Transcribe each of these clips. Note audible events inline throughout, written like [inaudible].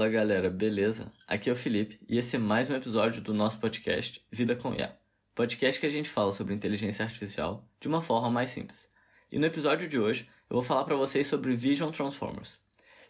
Fala galera, beleza? Aqui é o Felipe e esse é mais um episódio do nosso podcast Vida com IA. Podcast que a gente fala sobre inteligência artificial de uma forma mais simples. E no episódio de hoje eu vou falar para vocês sobre Vision Transformers.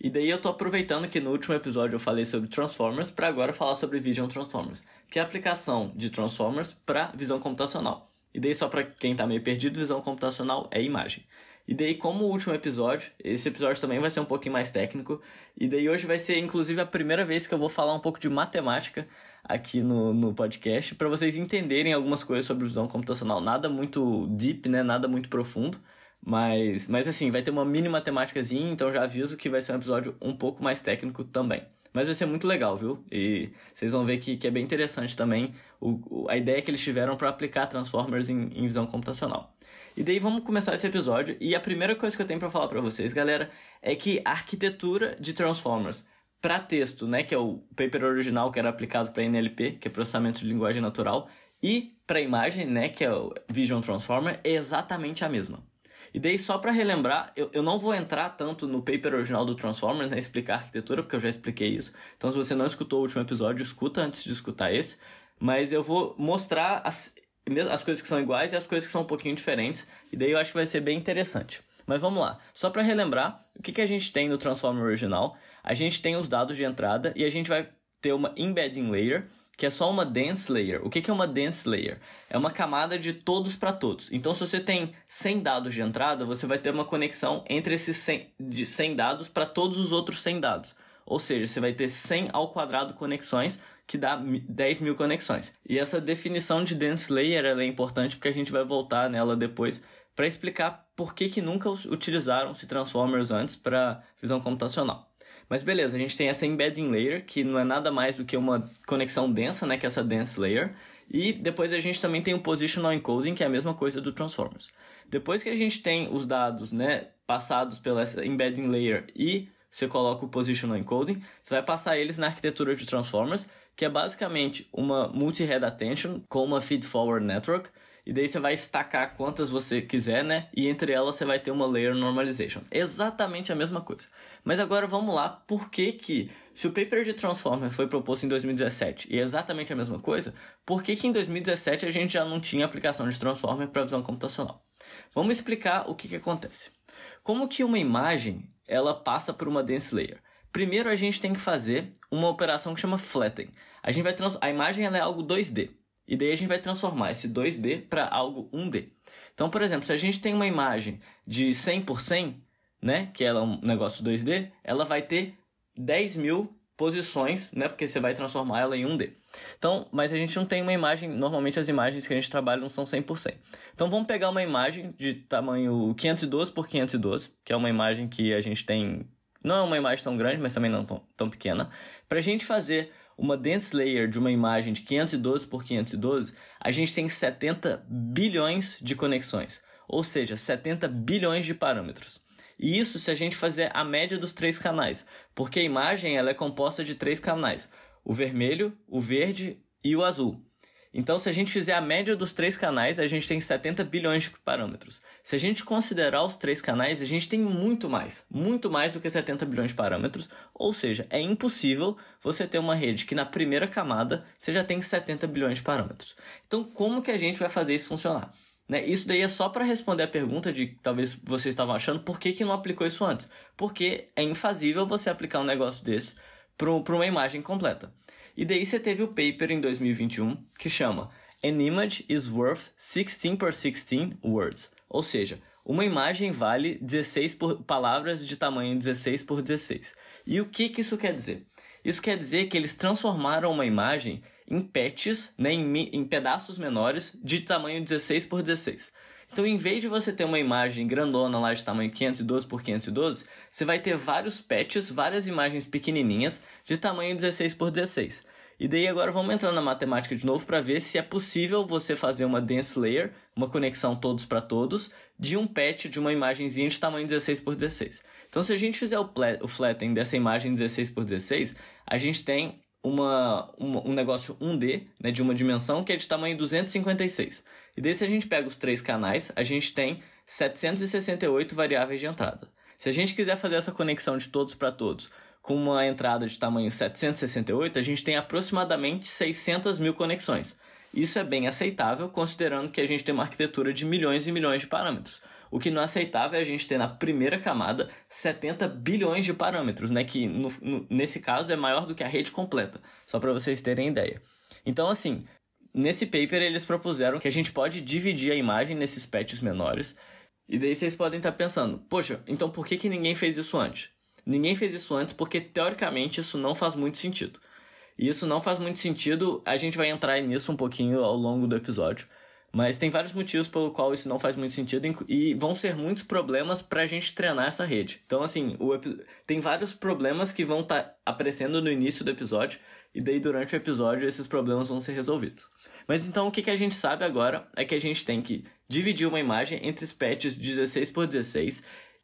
E daí eu tô aproveitando que no último episódio eu falei sobre Transformers para agora falar sobre Vision Transformers, que é a aplicação de Transformers para visão computacional. E daí só para quem tá meio perdido, visão computacional é imagem. E daí, como o último episódio, esse episódio também vai ser um pouquinho mais técnico. E daí hoje vai ser, inclusive, a primeira vez que eu vou falar um pouco de matemática aqui no, no podcast, para vocês entenderem algumas coisas sobre visão computacional. Nada muito deep, né? Nada muito profundo. Mas, mas assim, vai ter uma mini matemáticazinha, então já aviso que vai ser um episódio um pouco mais técnico também. Mas vai ser muito legal, viu? E vocês vão ver que, que é bem interessante também o, a ideia que eles tiveram para aplicar Transformers em, em visão computacional. E daí vamos começar esse episódio. E a primeira coisa que eu tenho para falar para vocês, galera, é que a arquitetura de Transformers para texto, né, que é o paper original que era aplicado para NLP, que é processamento de linguagem natural, e para imagem, né, que é o Vision Transformer, é exatamente a mesma. E daí, só para relembrar, eu, eu não vou entrar tanto no paper original do Transformers, né, explicar a arquitetura, porque eu já expliquei isso. Então, se você não escutou o último episódio, escuta antes de escutar esse. Mas eu vou mostrar as, as coisas que são iguais e as coisas que são um pouquinho diferentes. E daí eu acho que vai ser bem interessante. Mas vamos lá. Só para relembrar, o que, que a gente tem no Transformer original? A gente tem os dados de entrada e a gente vai ter uma embedding layer, que é só uma dense layer. O que, que é uma dense layer? É uma camada de todos para todos. Então, se você tem 100 dados de entrada, você vai ter uma conexão entre esses 100, de 100 dados para todos os outros 100 dados. Ou seja, você vai ter 100 ao quadrado conexões que dá 10 mil conexões. E essa definição de dense layer é importante porque a gente vai voltar nela depois para explicar por que, que nunca utilizaram-se transformers antes para visão computacional. Mas beleza, a gente tem essa embedding layer, que não é nada mais do que uma conexão densa, né, que é essa dense layer. E depois a gente também tem o positional encoding, que é a mesma coisa do transformers. Depois que a gente tem os dados, né, passados pela embedding layer e você coloca o positional encoding, você vai passar eles na arquitetura de transformers, que é basicamente uma multi-head attention com uma feed-forward network, e daí você vai estacar quantas você quiser, né? E entre elas você vai ter uma layer normalization. Exatamente a mesma coisa. Mas agora vamos lá, por que que, se o paper de Transformer foi proposto em 2017 e é exatamente a mesma coisa, por que que em 2017 a gente já não tinha aplicação de Transformer para visão computacional? Vamos explicar o que que acontece. Como que uma imagem, ela passa por uma dense layer? Primeiro a gente tem que fazer uma operação que chama flatten. A gente vai trans... a imagem é algo 2D. E daí a gente vai transformar esse 2D para algo 1D. Então, por exemplo, se a gente tem uma imagem de 100 por 100, né, que ela é um negócio 2D, ela vai ter 10 mil posições, né, porque você vai transformar ela em 1D. Então, mas a gente não tem uma imagem, normalmente as imagens que a gente trabalha não são 100 por 100. Então vamos pegar uma imagem de tamanho 512 por 512, que é uma imagem que a gente tem não é uma imagem tão grande, mas também não tão, tão pequena. Para a gente fazer uma dense layer de uma imagem de 512 por 512, a gente tem 70 bilhões de conexões, ou seja, 70 bilhões de parâmetros. E isso se a gente fazer a média dos três canais, porque a imagem ela é composta de três canais: o vermelho, o verde e o azul. Então, se a gente fizer a média dos três canais, a gente tem 70 bilhões de parâmetros. Se a gente considerar os três canais, a gente tem muito mais, muito mais do que 70 bilhões de parâmetros. Ou seja, é impossível você ter uma rede que na primeira camada você já tem 70 bilhões de parâmetros. Então, como que a gente vai fazer isso funcionar? Né? Isso daí é só para responder a pergunta de que talvez vocês estavam achando por que, que não aplicou isso antes. Porque é infazível você aplicar um negócio desse para uma imagem completa. E daí você teve o paper em 2021 que chama An image is worth 16 por 16 words. Ou seja, uma imagem vale 16 por, palavras de tamanho 16 por 16. E o que, que isso quer dizer? Isso quer dizer que eles transformaram uma imagem em patches, né, em, em pedaços menores de tamanho 16 por 16. Então, em vez de você ter uma imagem grandona lá de tamanho 512 por 512, você vai ter vários patches, várias imagens pequenininhas de tamanho 16 por 16. E daí agora vamos entrar na matemática de novo para ver se é possível você fazer uma dense layer, uma conexão todos para todos, de um patch de uma imagenzinha de tamanho 16 por 16. Então, se a gente fizer o, o flatten dessa imagem 16 por 16, a gente tem uma, uma, um negócio 1D, né, de uma dimensão que é de tamanho 256. E daí se a gente pega os três canais, a gente tem 768 variáveis de entrada. Se a gente quiser fazer essa conexão de todos para todos com uma entrada de tamanho 768, a gente tem aproximadamente 600 mil conexões. Isso é bem aceitável, considerando que a gente tem uma arquitetura de milhões e milhões de parâmetros. O que não é aceitável é a gente ter na primeira camada 70 bilhões de parâmetros, né? que no, no, nesse caso é maior do que a rede completa, só para vocês terem ideia. Então, assim, nesse paper eles propuseram que a gente pode dividir a imagem nesses patches menores, e daí vocês podem estar pensando, poxa, então por que, que ninguém fez isso antes? Ninguém fez isso antes porque, teoricamente, isso não faz muito sentido. E isso não faz muito sentido, a gente vai entrar nisso um pouquinho ao longo do episódio. Mas tem vários motivos pelo qual isso não faz muito sentido e vão ser muitos problemas para a gente treinar essa rede. Então, assim, o, tem vários problemas que vão estar tá aparecendo no início do episódio e daí durante o episódio esses problemas vão ser resolvidos. Mas então o que, que a gente sabe agora é que a gente tem que dividir uma imagem entre os patches 16 por 16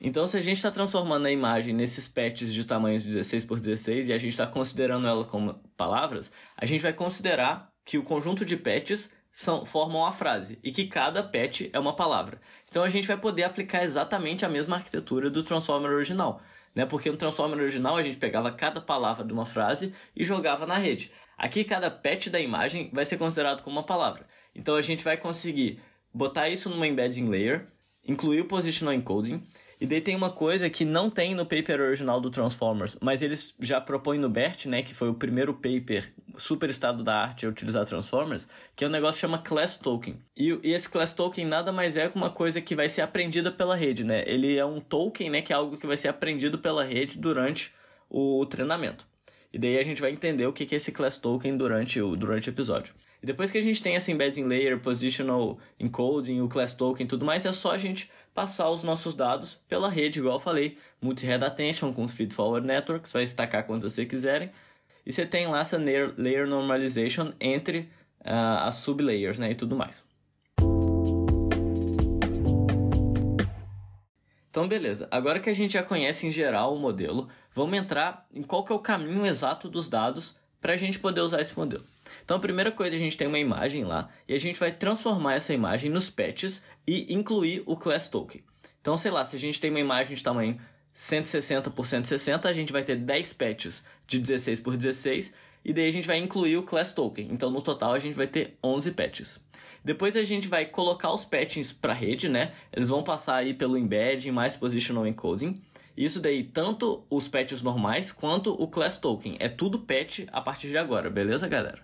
então, se a gente está transformando a imagem nesses patches de tamanhos 16 por 16 e a gente está considerando ela como palavras, a gente vai considerar que o conjunto de patches são, formam a frase e que cada patch é uma palavra. Então a gente vai poder aplicar exatamente a mesma arquitetura do Transformer original, né? Porque no Transformer original a gente pegava cada palavra de uma frase e jogava na rede. Aqui cada patch da imagem vai ser considerado como uma palavra. Então a gente vai conseguir botar isso numa embedding layer, incluir o positional encoding e daí tem uma coisa que não tem no paper original do Transformers, mas eles já propõem no BERT, né, que foi o primeiro paper super estado da arte a utilizar Transformers, que é um negócio que chama Class Token. E, e, esse Class Token nada mais é que uma coisa que vai ser aprendida pela rede, né? Ele é um token, né, que é algo que vai ser aprendido pela rede durante o treinamento. E daí a gente vai entender o que é esse Class Token durante o, durante o episódio. E depois que a gente tem essa embedding layer, positional encoding, o class token e tudo mais, é só a gente passar os nossos dados pela rede, igual eu falei, multi-head attention com feed forward networks, vai destacar quando você quiserem. E você tem lá essa layer, layer normalization entre uh, as sublayers, né, e tudo mais. Então, beleza. Agora que a gente já conhece em geral o modelo, vamos entrar em qual que é o caminho exato dos dados para a gente poder usar esse modelo. Então a primeira coisa, a gente tem uma imagem lá e a gente vai transformar essa imagem nos patches e incluir o class token. Então, sei lá, se a gente tem uma imagem de tamanho 160 por 160, a gente vai ter 10 patches de 16 por 16 e daí a gente vai incluir o class token. Então, no total, a gente vai ter 11 patches. Depois a gente vai colocar os patches para a rede, né? Eles vão passar aí pelo embedding mais positional encoding. Isso daí, tanto os patches normais quanto o class token. É tudo patch a partir de agora, beleza, galera?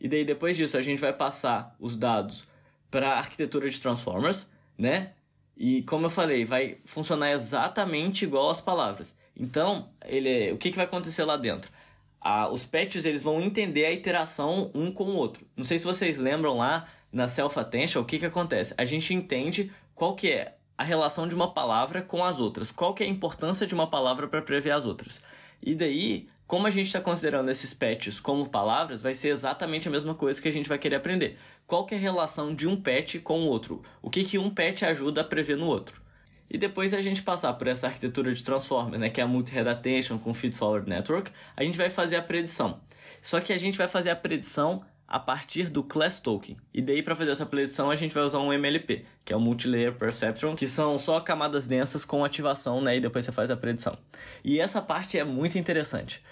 E daí depois disso a gente vai passar os dados para a arquitetura de transformers, né? E como eu falei, vai funcionar exatamente igual às palavras. Então, ele, o que, que vai acontecer lá dentro? Ah, os patches eles vão entender a interação um com o outro. Não sei se vocês lembram lá na self attention o que, que acontece. A gente entende qual que é a relação de uma palavra com as outras, qual que é a importância de uma palavra para prever as outras. E daí como a gente está considerando esses patches como palavras, vai ser exatamente a mesma coisa que a gente vai querer aprender. Qual que é a relação de um patch com o outro? O que, que um patch ajuda a prever no outro? E depois a gente passar por essa arquitetura de transformer, né, que é a multi-head attention com feed-forward network, a gente vai fazer a predição. Só que a gente vai fazer a predição a partir do class token. E daí para fazer essa predição a gente vai usar um MLP, que é o multilayer perceptron, que são só camadas densas com ativação, né, e depois você faz a predição. E essa parte é muito interessante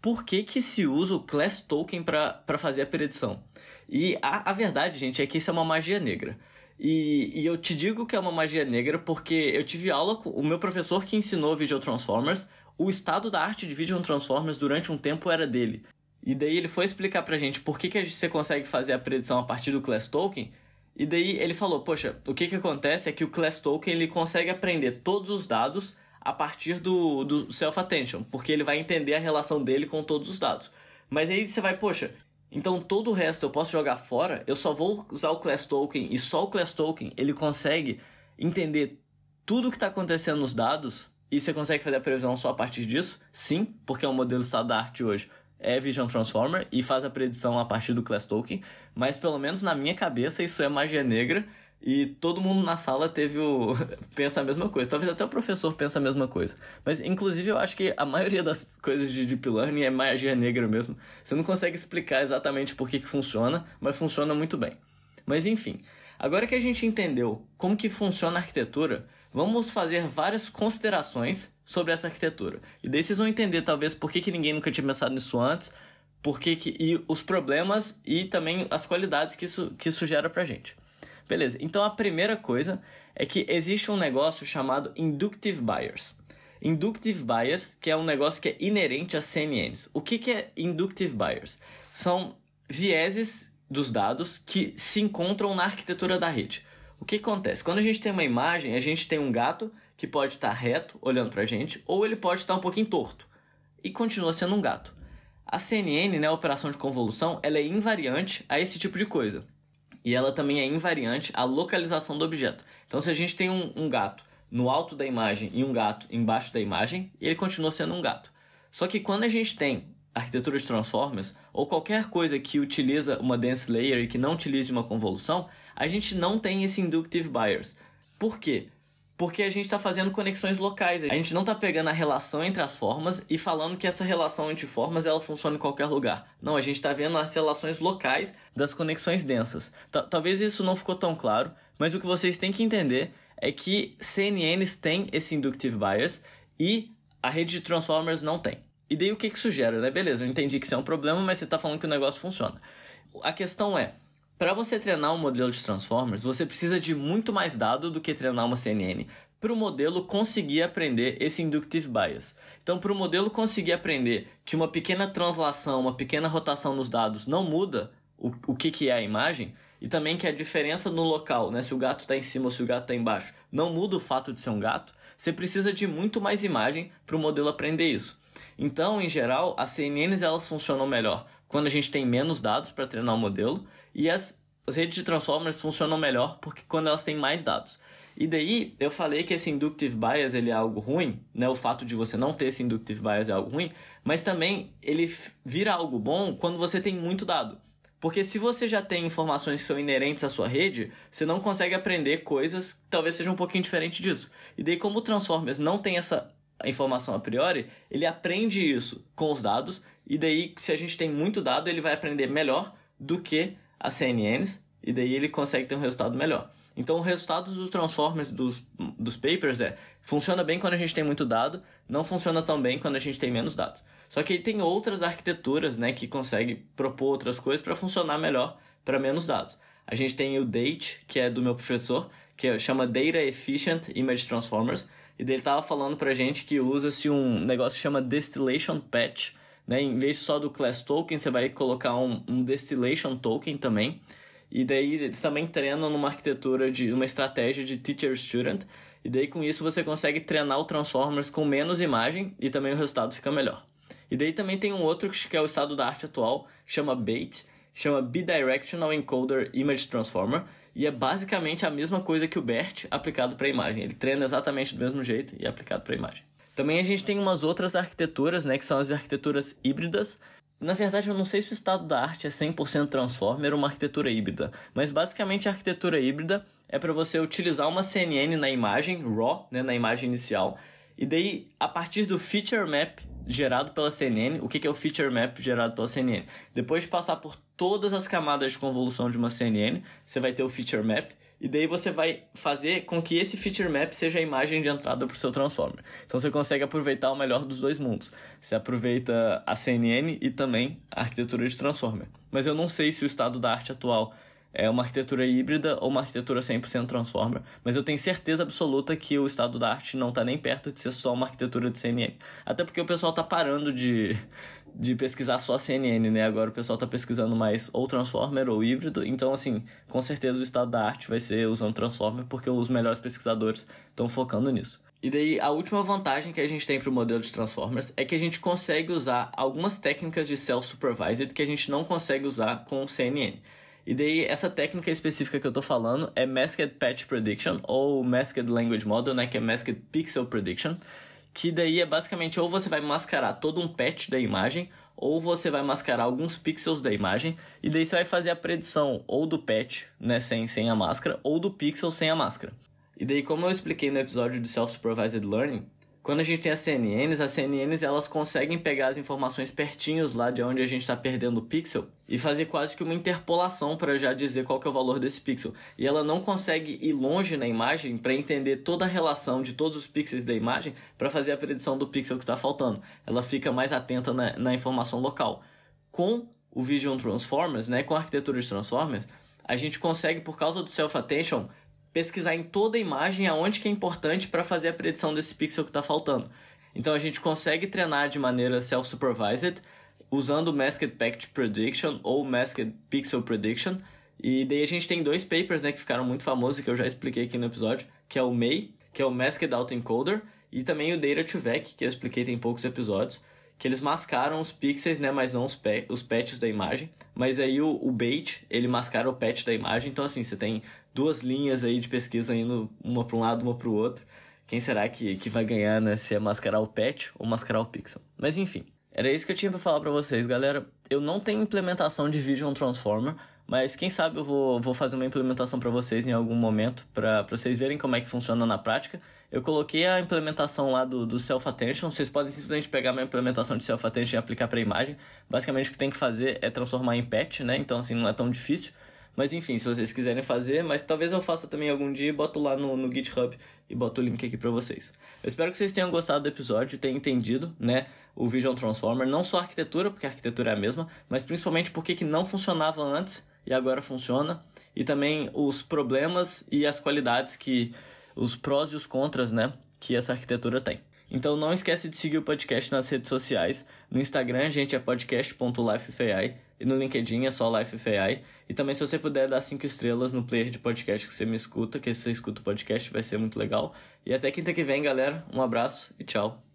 por que, que se usa o Class Token para fazer a predição. E a, a verdade, gente, é que isso é uma magia negra. E, e eu te digo que é uma magia negra porque eu tive aula com o meu professor que ensinou Video Transformers. O estado da arte de Video Transformers durante um tempo era dele. E daí ele foi explicar pra gente por que, que você consegue fazer a predição a partir do Class Token. E daí ele falou, poxa, o que, que acontece é que o Class Token ele consegue aprender todos os dados a partir do, do self-attention, porque ele vai entender a relação dele com todos os dados. Mas aí você vai, poxa, então todo o resto eu posso jogar fora, eu só vou usar o class token e só o class token ele consegue entender tudo o que está acontecendo nos dados e você consegue fazer a previsão só a partir disso? Sim, porque é um modelo estado da arte hoje. É Vision Transformer e faz a predição a partir do class token, mas pelo menos na minha cabeça isso é magia negra e todo mundo na sala teve o. [laughs] pensa a mesma coisa. Talvez até o professor pense a mesma coisa. Mas, inclusive, eu acho que a maioria das [laughs] coisas de Deep Learning é magia negra mesmo. Você não consegue explicar exatamente por que, que funciona, mas funciona muito bem. Mas, enfim. Agora que a gente entendeu como que funciona a arquitetura, vamos fazer várias considerações sobre essa arquitetura. E daí vocês vão entender talvez por que, que ninguém nunca tinha pensado nisso antes, por que, que e os problemas e também as qualidades que isso, que isso gera pra gente. Beleza, então a primeira coisa é que existe um negócio chamado Inductive Bias. Inductive Bias, que é um negócio que é inerente a CNNs. O que, que é Inductive Bias? São vieses dos dados que se encontram na arquitetura da rede. O que acontece? Quando a gente tem uma imagem, a gente tem um gato que pode estar reto, olhando para a gente, ou ele pode estar um pouquinho torto. E continua sendo um gato. A CNN, né, a operação de convolução, ela é invariante a esse tipo de coisa. E ela também é invariante à localização do objeto. Então, se a gente tem um, um gato no alto da imagem e um gato embaixo da imagem, ele continua sendo um gato. Só que quando a gente tem arquitetura de transformers ou qualquer coisa que utiliza uma dense layer e que não utilize uma convolução, a gente não tem esse inductive bias. Por quê? Porque a gente está fazendo conexões locais. A gente não está pegando a relação entre as formas e falando que essa relação entre formas ela funciona em qualquer lugar. Não, a gente está vendo as relações locais das conexões densas. T Talvez isso não ficou tão claro, mas o que vocês têm que entender é que CNNs têm esse inductive bias e a rede de transformers não tem. E daí o que, que né? Beleza, eu entendi que isso é um problema, mas você está falando que o negócio funciona. A questão é, para você treinar um modelo de transformers, você precisa de muito mais dado do que treinar uma CNN para o modelo conseguir aprender esse inductive bias. Então, para o modelo conseguir aprender que uma pequena translação, uma pequena rotação nos dados não muda o, o que, que é a imagem, e também que a diferença no local, né, se o gato está em cima ou se o gato está embaixo, não muda o fato de ser um gato, você precisa de muito mais imagem para o modelo aprender isso. Então, em geral, as CNNs elas funcionam melhor quando a gente tem menos dados para treinar o modelo e as, redes de transformers funcionam melhor porque quando elas têm mais dados. E daí eu falei que esse inductive bias ele é algo ruim, né? O fato de você não ter esse inductive bias é algo ruim, mas também ele vira algo bom quando você tem muito dado. Porque se você já tem informações que são inerentes à sua rede, você não consegue aprender coisas que talvez sejam um pouquinho diferentes disso. E daí, como o Transformers não tem essa informação a priori, ele aprende isso com os dados, e daí, se a gente tem muito dado, ele vai aprender melhor do que as CNNs, e daí ele consegue ter um resultado melhor. Então, o resultado dos Transformers, dos, dos papers, é funciona bem quando a gente tem muito dado, não funciona tão bem quando a gente tem menos dados. Só que aí tem outras arquiteturas né, que conseguem propor outras coisas para funcionar melhor para menos dados. A gente tem o DATE, que é do meu professor, que chama Data Efficient Image Transformers, e dele estava falando para a gente que usa-se um negócio que chama Distillation Patch, né? Em vez só do Class Token, você vai colocar um, um Distillation Token também, e daí eles também treinam numa arquitetura de uma estratégia de teacher student, e daí com isso você consegue treinar o Transformers com menos imagem e também o resultado fica melhor. E daí também tem um outro que é o estado da arte atual, chama BATE, chama Bidirectional Encoder Image Transformer, e é basicamente a mesma coisa que o BERT aplicado para a imagem. Ele treina exatamente do mesmo jeito e é aplicado para a imagem. Também a gente tem umas outras arquiteturas, né, que são as arquiteturas híbridas. Na verdade, eu não sei se o estado da arte é 100% Transformer ou uma arquitetura híbrida, mas basicamente a arquitetura híbrida é para você utilizar uma CNN na imagem, RAW, né, na imagem inicial, e daí, a partir do feature map gerado pela CNN, o que é o feature map gerado pela CNN? Depois de passar por todas as camadas de convolução de uma CNN, você vai ter o feature map, e daí você vai fazer com que esse feature map seja a imagem de entrada para o seu transformer. Então você consegue aproveitar o melhor dos dois mundos. Você aproveita a CNN e também a arquitetura de transformer. Mas eu não sei se o estado da arte atual é uma arquitetura híbrida ou uma arquitetura 100% transformer, mas eu tenho certeza absoluta que o estado da arte não está nem perto de ser só uma arquitetura de CNN. Até porque o pessoal está parando de, de pesquisar só CNN, né? Agora o pessoal está pesquisando mais ou transformer ou híbrido, então assim, com certeza o estado da arte vai ser usando transformer, porque os melhores pesquisadores estão focando nisso. E daí a última vantagem que a gente tem para o modelo de Transformers é que a gente consegue usar algumas técnicas de self-supervised que a gente não consegue usar com o CNN. E daí, essa técnica específica que eu tô falando é Masked Patch Prediction, ou Masked Language Model, né, que é Masked Pixel Prediction, que daí é basicamente ou você vai mascarar todo um patch da imagem, ou você vai mascarar alguns pixels da imagem, e daí você vai fazer a predição ou do patch, né, sem, sem a máscara, ou do pixel sem a máscara. E daí, como eu expliquei no episódio de Self-Supervised Learning, Quando a gente tem as CNNs, as CNNs elas conseguem pegar as informações pertinhos lá de onde a gente está perdendo o pixel e fazer quase que uma interpolação para já dizer qual que é o valor desse pixel. E ela não consegue ir longe na imagem para entender toda a relação de todos os pixels da imagem para fazer a predição do pixel que está faltando. Ela fica mais atenta na, na informação local. Com o Vision Transformers, né, com a arquitetura de Transformers, a gente consegue, por causa do Self-Attention, pesquisar em toda a imagem aonde que é importante para fazer a predição desse pixel que está faltando. Então a gente consegue treinar de maneira self-supervised usando o Masked Pact Prediction ou Masked Pixel Prediction. E daí a gente tem dois papers né, que ficaram muito famosos que eu já expliquei aqui no episódio, que é o MEI, que é o Masked Autoencoder, e também o Data 2 Vec, que eu expliquei tem poucos episódios, que eles mascaram os pixels, né, mas não os, os patches da imagem. Mas aí o, o bait, ele mascara o patch da imagem. Então assim, você tem duas linhas aí de pesquisa indo uma para um lado, uma para o outro. Quem será que, que vai ganhar, né? Se é mascarar o patch ou mascarar o pixel. Mas enfim, era isso que eu tinha para falar para vocês, galera. Eu não tenho implementação de Vision Transformer, mas quem sabe eu vou, vou fazer uma implementação para vocês em algum momento, para vocês verem como é que funciona na prática. Eu coloquei a implementação lá do, do Self-Attention, vocês podem simplesmente pegar minha implementação de Self-Attention e aplicar para imagem. Basicamente o que tem que fazer é transformar em patch, né? Então assim, não é tão difícil. Mas enfim, se vocês quiserem fazer, mas talvez eu faça também algum dia e boto lá no, no GitHub e boto o link aqui para vocês. Eu espero que vocês tenham gostado do episódio, tenham entendido, né, o Vision Transformer, não só a arquitetura, porque a arquitetura é a mesma, mas principalmente porque que não funcionava antes e agora funciona, e também os problemas e as qualidades que os prós e os contras, né, que essa arquitetura tem. Então não esquece de seguir o podcast nas redes sociais. No Instagram a gente é podcast.lifefai e no LinkedIn é só LifeFAI. E também se você puder dar cinco estrelas no player de podcast que você me escuta, que você escuta o podcast, vai ser muito legal. E até quinta que vem, galera. Um abraço e tchau.